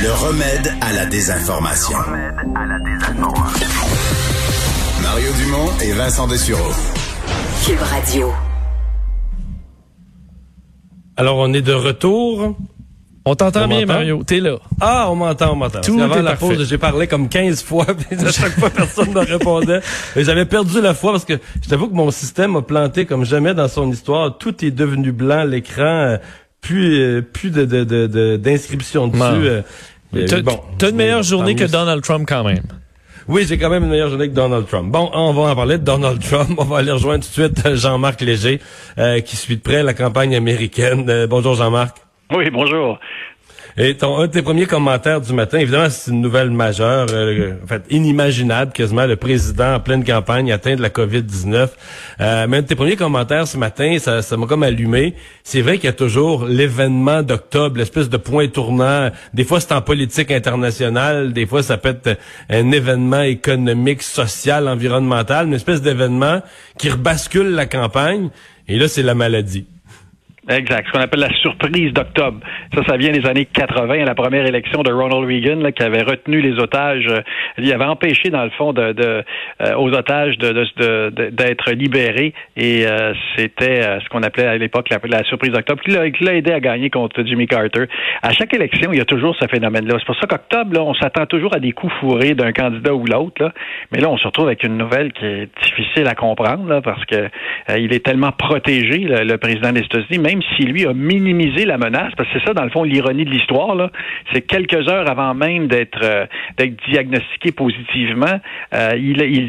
Le remède à la désinformation. Mario Dumont et Vincent Dessureau. Cube Radio. Alors, on est de retour. On t'entend bien? Mario. T'es là. Ah, on m'entend, on m'entend. Tout est la parfait. pause, j'ai parlé comme 15 fois, puis à chaque fois, personne ne répondait. Et j'avais perdu la foi parce que je t'avoue que mon système a planté comme jamais dans son histoire. Tout est devenu blanc, l'écran, euh, plus, euh, plus de, de, de, de- d'inscription dessus. Euh, euh, T'as bon, t'as une meilleure journée que. Donald Trump quand même. Oui, j'ai quand même une meilleure journée que Donald Trump. Bon, on va en parler de Donald Trump. On va aller rejoindre tout de suite euh, Jean-Marc Léger, euh, qui suit de près la campagne américaine. Euh, bonjour Jean-Marc. Oui, bonjour. Et ton, un de tes premiers commentaires du matin, évidemment, c'est une nouvelle majeure, euh, en fait, inimaginable quasiment, le président en pleine campagne atteint de la COVID-19. Euh, mais un de tes premiers commentaires ce matin, ça ça m'a comme allumé. C'est vrai qu'il y a toujours l'événement d'octobre, l'espèce de point tournant. Des fois, c'est en politique internationale, des fois, ça peut être un événement économique, social, environnemental, une espèce d'événement qui rebascule la campagne. Et là, c'est la maladie. Exact. Ce qu'on appelle la surprise d'octobre. Ça, ça vient des années 80, la première élection de Ronald Reagan, là, qui avait retenu les otages. euh, il avait empêché, dans le fond, de, de, euh, aux otages de, de- de- d'être libérés. Et euh, c'était euh, ce qu'on appelait à l'époque la, surprise d'octobre, qui l'a, aidé à gagner contre Jimmy Carter. À chaque élection, il y a toujours ce phénomène-là. C'est pour ça qu'octobre, on s'attend toujours à des coups fourrés d'un candidat ou l'autre. Mais là, on se retrouve avec une nouvelle qui est difficile à comprendre, là, parce que euh, il est tellement protégé, le président des États-Unis, même si lui a minimisé la menace, parce que c'est ça, dans le fond, l'ironie de l'histoire. C'est quelques heures avant même d'être euh, diagnostiqué positivement, euh, il, il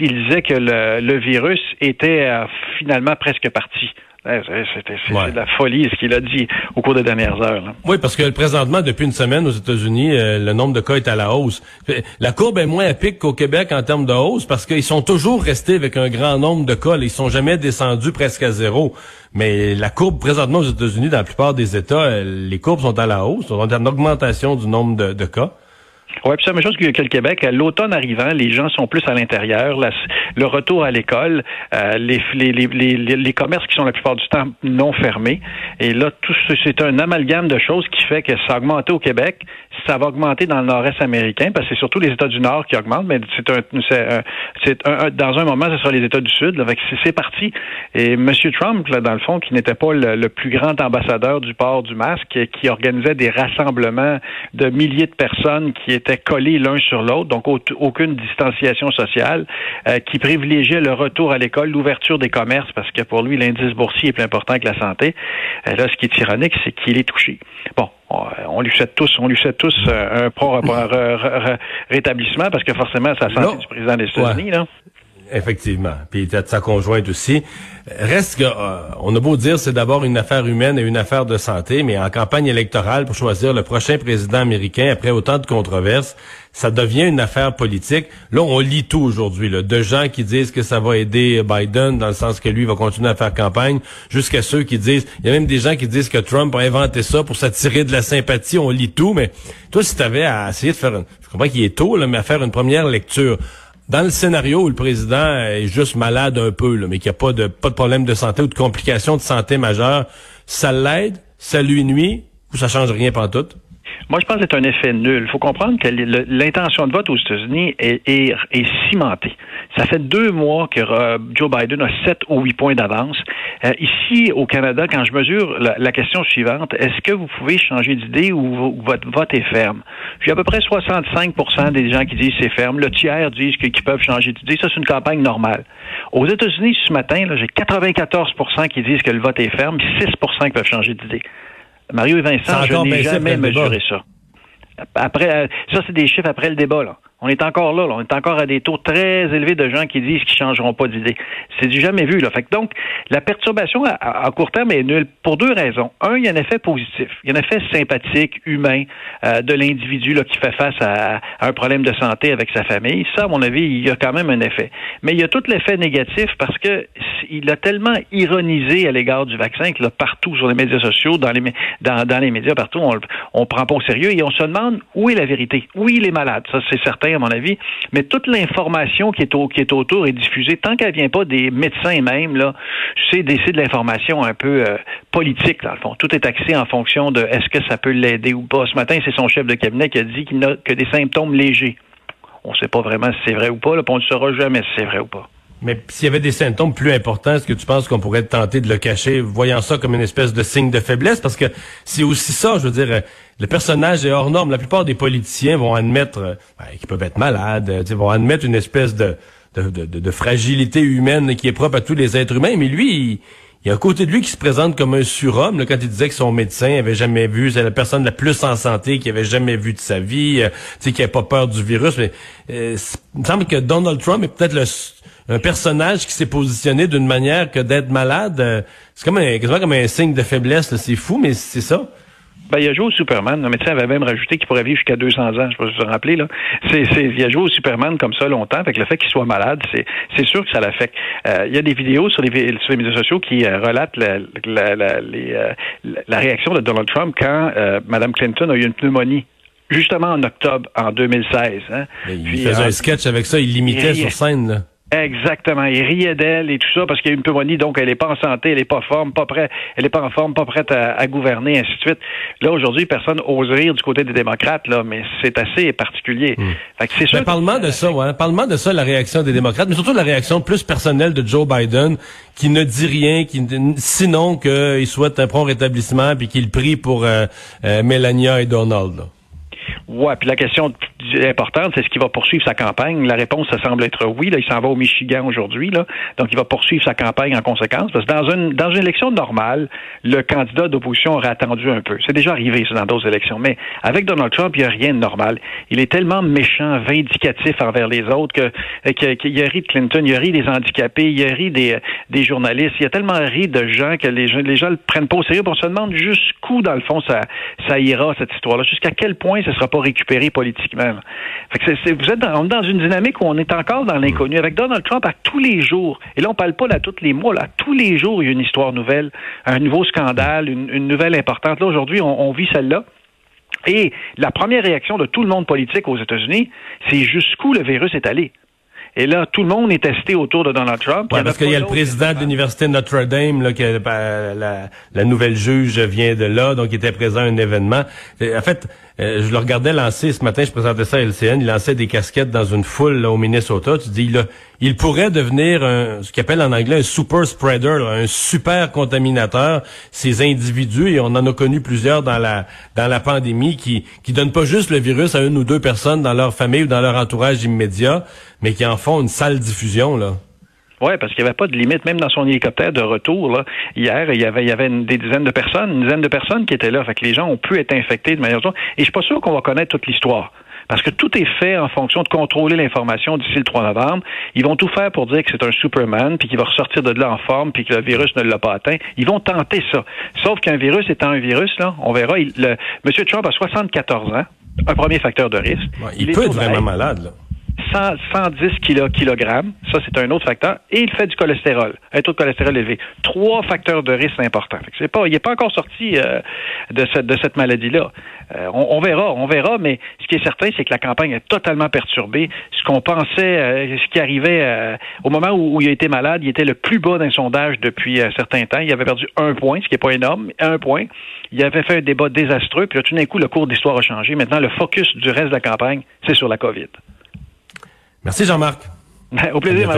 disait que le, le virus était euh, finalement presque parti. Ouais, c'est- Ouais. de la folie ce qu'il a dit au cours des dernières heures. là. Oui, parce que présentement, depuis une semaine aux États-Unis, euh, le nombre de cas est à la hausse. Fait- La courbe est moins à pic qu'au Québec en termes de hausse parce qu'ils sont toujours restés avec un grand nombre de cas. là. Ils sont jamais descendus presque à zéro. Mais la courbe présentement aux États-Unis, dans la plupart des États, euh, les courbes sont à la hausse. On a une augmentation du nombre de, de cas. Oui, puis c'est la même chose que, le Québec. À L'automne arrivant, les gens sont plus à l'intérieur. Le retour à l'école, euh, les, les, les, les, commerces qui sont la plupart du temps non fermés. Et là, tout ce- c'est un amalgame de choses qui fait que ça a augmenté au Québec, ça va augmenter dans le nord-est américain, parce que c'est surtout les États du Nord qui augmentent, mais c'est un, c'est un- un- dans un moment, ce sera les États du Sud. Là, c'est parti. Et M. Trump, là, dans le fond, qui n'était pas le, le plus grand ambassadeur du port du masque, qui organisait des rassemblements de milliers de personnes qui étaient collés l'un sur l'autre, donc au- aucune distanciation sociale, euh, qui privilégiait le retour à l'école, l'ouverture des commerces, parce que pour lui, l'indice boursier est plus important que la santé. Euh, là, ce qui est ironique, c'est qu'il est touché. Bon, on, on lui souhaite tous, on lui souhaite tous euh, un prompt rétablissement, parce que forcément, c'est la santé du président des États-Unis, là. Effectivement. Puis il était sa conjointe aussi. Reste que, euh, on a beau dire, c'est d'abord une affaire humaine et une affaire de santé, mais en campagne électorale, pour choisir le prochain président américain, après autant de controverses, ça devient une affaire politique. Là, on lit tout aujourd'hui, de gens qui disent que ça va aider Biden, dans le sens que lui va continuer à faire campagne, jusqu'à ceux qui disent, il y a même des gens qui disent que Trump a inventé ça pour s'attirer de la sympathie. On lit tout, mais toi, si tu avais à essayer de faire, une, je comprends qu'il est tôt, là, mais à faire une première lecture, dans le scénario où le président est juste malade un peu, mais qu'il n'y a pas de, pas de problème de santé ou de complications de santé majeures, ça l'aide, ça lui nuit ou ça change rien tout? Moi, je pense que c'est un effet nul. Il faut comprendre que l'intention de vote aux États-Unis est, cimentée. Ça fait deux mois que euh, Joe Biden a sept ou huit points d'avance. Euh, ici, au Canada, quand je mesure la, question suivante, est-ce que vous pouvez changer d'idée ou, vo- votre vote est ferme? J'ai à peu près 65% des gens qui disent c'est ferme. Le tiers disent qu'ils peuvent changer d'idée. Ça, c'est une campagne normale. Aux États-Unis, ce matin, j'ai 94% qui disent que le vote est ferme, puis 6% qui peuvent changer d'idée. Mario et Vincent, je n'ai jamais mesuré ça. Après, euh, ça, c'est des chiffres après le débat, là. On est encore là. On est encore à des taux très élevés de gens qui disent qu'ils changeront pas d'idée. C'est du jamais vu, là. Fait donc, la perturbation à, court terme est nulle pour deux raisons. Un, il y a un effet positif. Il y a un effet sympathique, humain, euh, de l'individu, qui fait face à, un problème de santé avec sa famille. Ça, à mon avis, il y a quand même un effet. Mais il y a tout l'effet négatif parce que il a tellement ironisé à l'égard du vaccin que là, partout sur les médias sociaux, dans les, médias, partout, on, on prend pas au sérieux et on se demande où est la vérité, où il est malade? Ça, c'est certain à mon avis. Mais toute l'information qui est, autour est diffusée. Tant qu'elle vient pas des médecins même, là, c'est de l'information un peu euh, politique, dans le fond. Tout est axé en fonction de est-ce que ça peut l'aider ou pas. Ce matin, c'est son chef de cabinet qui a dit qu'il n'a que des symptômes légers. On ne sait pas vraiment si c'est vrai ou pas, là, on ne saura jamais si c'est vrai ou pas. Mais s'il y avait des symptômes plus importants, est-ce que tu penses qu'on pourrait tenter de le cacher, voyant ça comme une espèce de signe de faiblesse? Parce que c'est aussi ça, je veux dire, le personnage est hors norme. La plupart des politiciens vont admettre euh, ben, qu'ils peuvent être malades, euh, vont admettre une espèce de, de, de, fragilité humaine qui est propre à tous les êtres humains. Mais lui, il, y a un côté de lui qui se présente comme un surhomme. quand il disait que son médecin avait jamais vu, c'est la personne la plus en santé qu'il avait jamais vu de sa vie, euh, qui n'avait pas peur du virus. Mais il me semble que Donald Trump est peut-être le un personnage qui s'est positionné d'une manière que d'être malade, euh, c'est comme un, quasiment comme un signe de faiblesse. C'est fou, mais c'est ça. Ben, il a joué au Superman. Le médecin avait même rajouté qu'il pourrait vivre jusqu'à 200 ans. Je sais pas si vous vous rappelez, là. C'est, c'est, il a joué au Superman comme ça longtemps. Fait que le fait qu'il soit malade, c'est, c'est sûr que ça l'affecte. Euh, il y a des vidéos sur les, sur les médias sociaux qui euh, relatent la, la, la, les, euh, la, réaction de Donald Trump quand Mme Clinton a eu une pneumonie justement en octobre en 2016. Hein. il faisait un sketch avec ça, il l'imitait sur scène. Là. Exactement. Il riait d'elle et tout ça parce qu'il y a une pneumonie, donc elle n'est pas en santé, elle n'est pas forme, pas prête, elle n'est pas en forme, pas prête à, gouverner, ainsi de suite. Là aujourd'hui, personne ose rire du côté des démocrates, là, mais c'est assez particulier. Hmm. c'est sûr. parlement de ça, ouais. Parlement de ça, la réaction des démocrates, mais surtout la réaction plus personnelle de Joe Biden, qui ne dit rien, qui sinon qu'il souhaite un prompt rétablissement puis qu'il prie pour euh, euh, Melania et Donald. Là. Ouais, puis la question importante, c'est est-ce qu'il va poursuivre sa campagne? La réponse, ça semble être oui. Là, il s'en va au Michigan aujourd'hui, là. Donc, il va poursuivre sa campagne en conséquence. Parce que dans une, dans une élection normale, le candidat d'opposition aurait attendu un peu. C'est déjà arrivé, ça, dans d'autres élections. Mais avec Donald Trump, il n'y a rien de normal. Il est tellement méchant, vindicatif envers les autres que, qu'il a ri de Clinton, il a ri des handicapés, il a ri des, des journalistes. Il a tellement ri de gens que les, les gens le prennent pas au sérieux. On se demande jusqu'où, dans le fond, ça, ça ira, cette histoire-là. Jusqu'à quel point ce sera pas récupéré politiquement. vous êtes dans, dans une dynamique où on est encore dans l'inconnu. Avec Donald Trump, à tous les jours, et là, on parle pas là tous les mois, là, à tous les jours, il y a une histoire nouvelle, un nouveau scandale, une, nouvelle importante. Là, aujourd'hui, on, vit celle-là. Et la première réaction de tout le monde politique aux États-Unis, c'est jusqu'où le virus est allé. Et là, tout le monde est testé autour de Donald Trump. Ouais, parce qu'il y a le président de l'Université de Notre-Dame, là, que ben, la, nouvelle juge vient de là, donc il était présent à un événement. En fait, euh, je le regardais lancer ce matin, je présentais ça à LCN, il lançait des casquettes dans une foule là, au Minnesota. Tu dis, là, il pourrait devenir un, ce qu'il appelle en anglais un super spreader, un super contaminateur. Ces individus, et on en a connu plusieurs dans la dans la pandémie, qui qui donnent pas juste le virus à une ou deux personnes dans leur famille ou dans leur entourage immédiat, mais qui en font une sale diffusion là. Oui, parce qu'il n'y avait pas de limite, même dans son hélicoptère de retour, là, hier, il y avait, il y avait des dizaines de personnes, une dizaine de personnes qui étaient là. Fait que les gens ont pu être infectés de manière. Et je suis pas sûr qu'on va connaître toute l'histoire. Parce que tout est fait en fonction de contrôler l'information d'ici le 3 novembre. Ils vont tout faire pour dire que c'est un Superman, puis qu'il va ressortir de là en forme, puis que le virus ne l'a pas atteint. Ils vont tenter ça. Sauf qu'un virus étant un virus, là, on verra. Il, le, M. Trump a 74 ans, un premier facteur de risque. il, peut être vraiment malade, là. 110 kilogrammes, ça c'est un autre facteur, et il fait du cholestérol, un taux de cholestérol élevé. Trois facteurs de risque importants. C'est pas, il n'est pas encore sorti euh, de, cette, de cette maladie-là. Euh, on, verra, on verra, mais ce qui est certain, c'est que la campagne est totalement perturbée. Ce qu'on pensait, euh, ce qui arrivait au moment où, il a été malade, il était le plus bas d'un sondage depuis un certain temps. Il avait perdu un point, ce qui n'est pas énorme, un point. Il avait fait un débat désastreux, puis là, tout d'un coup, le cours d'histoire a changé. Maintenant, le focus du reste de la campagne, c'est sur la COVID. Merci Jean-Marc. Au plaisir.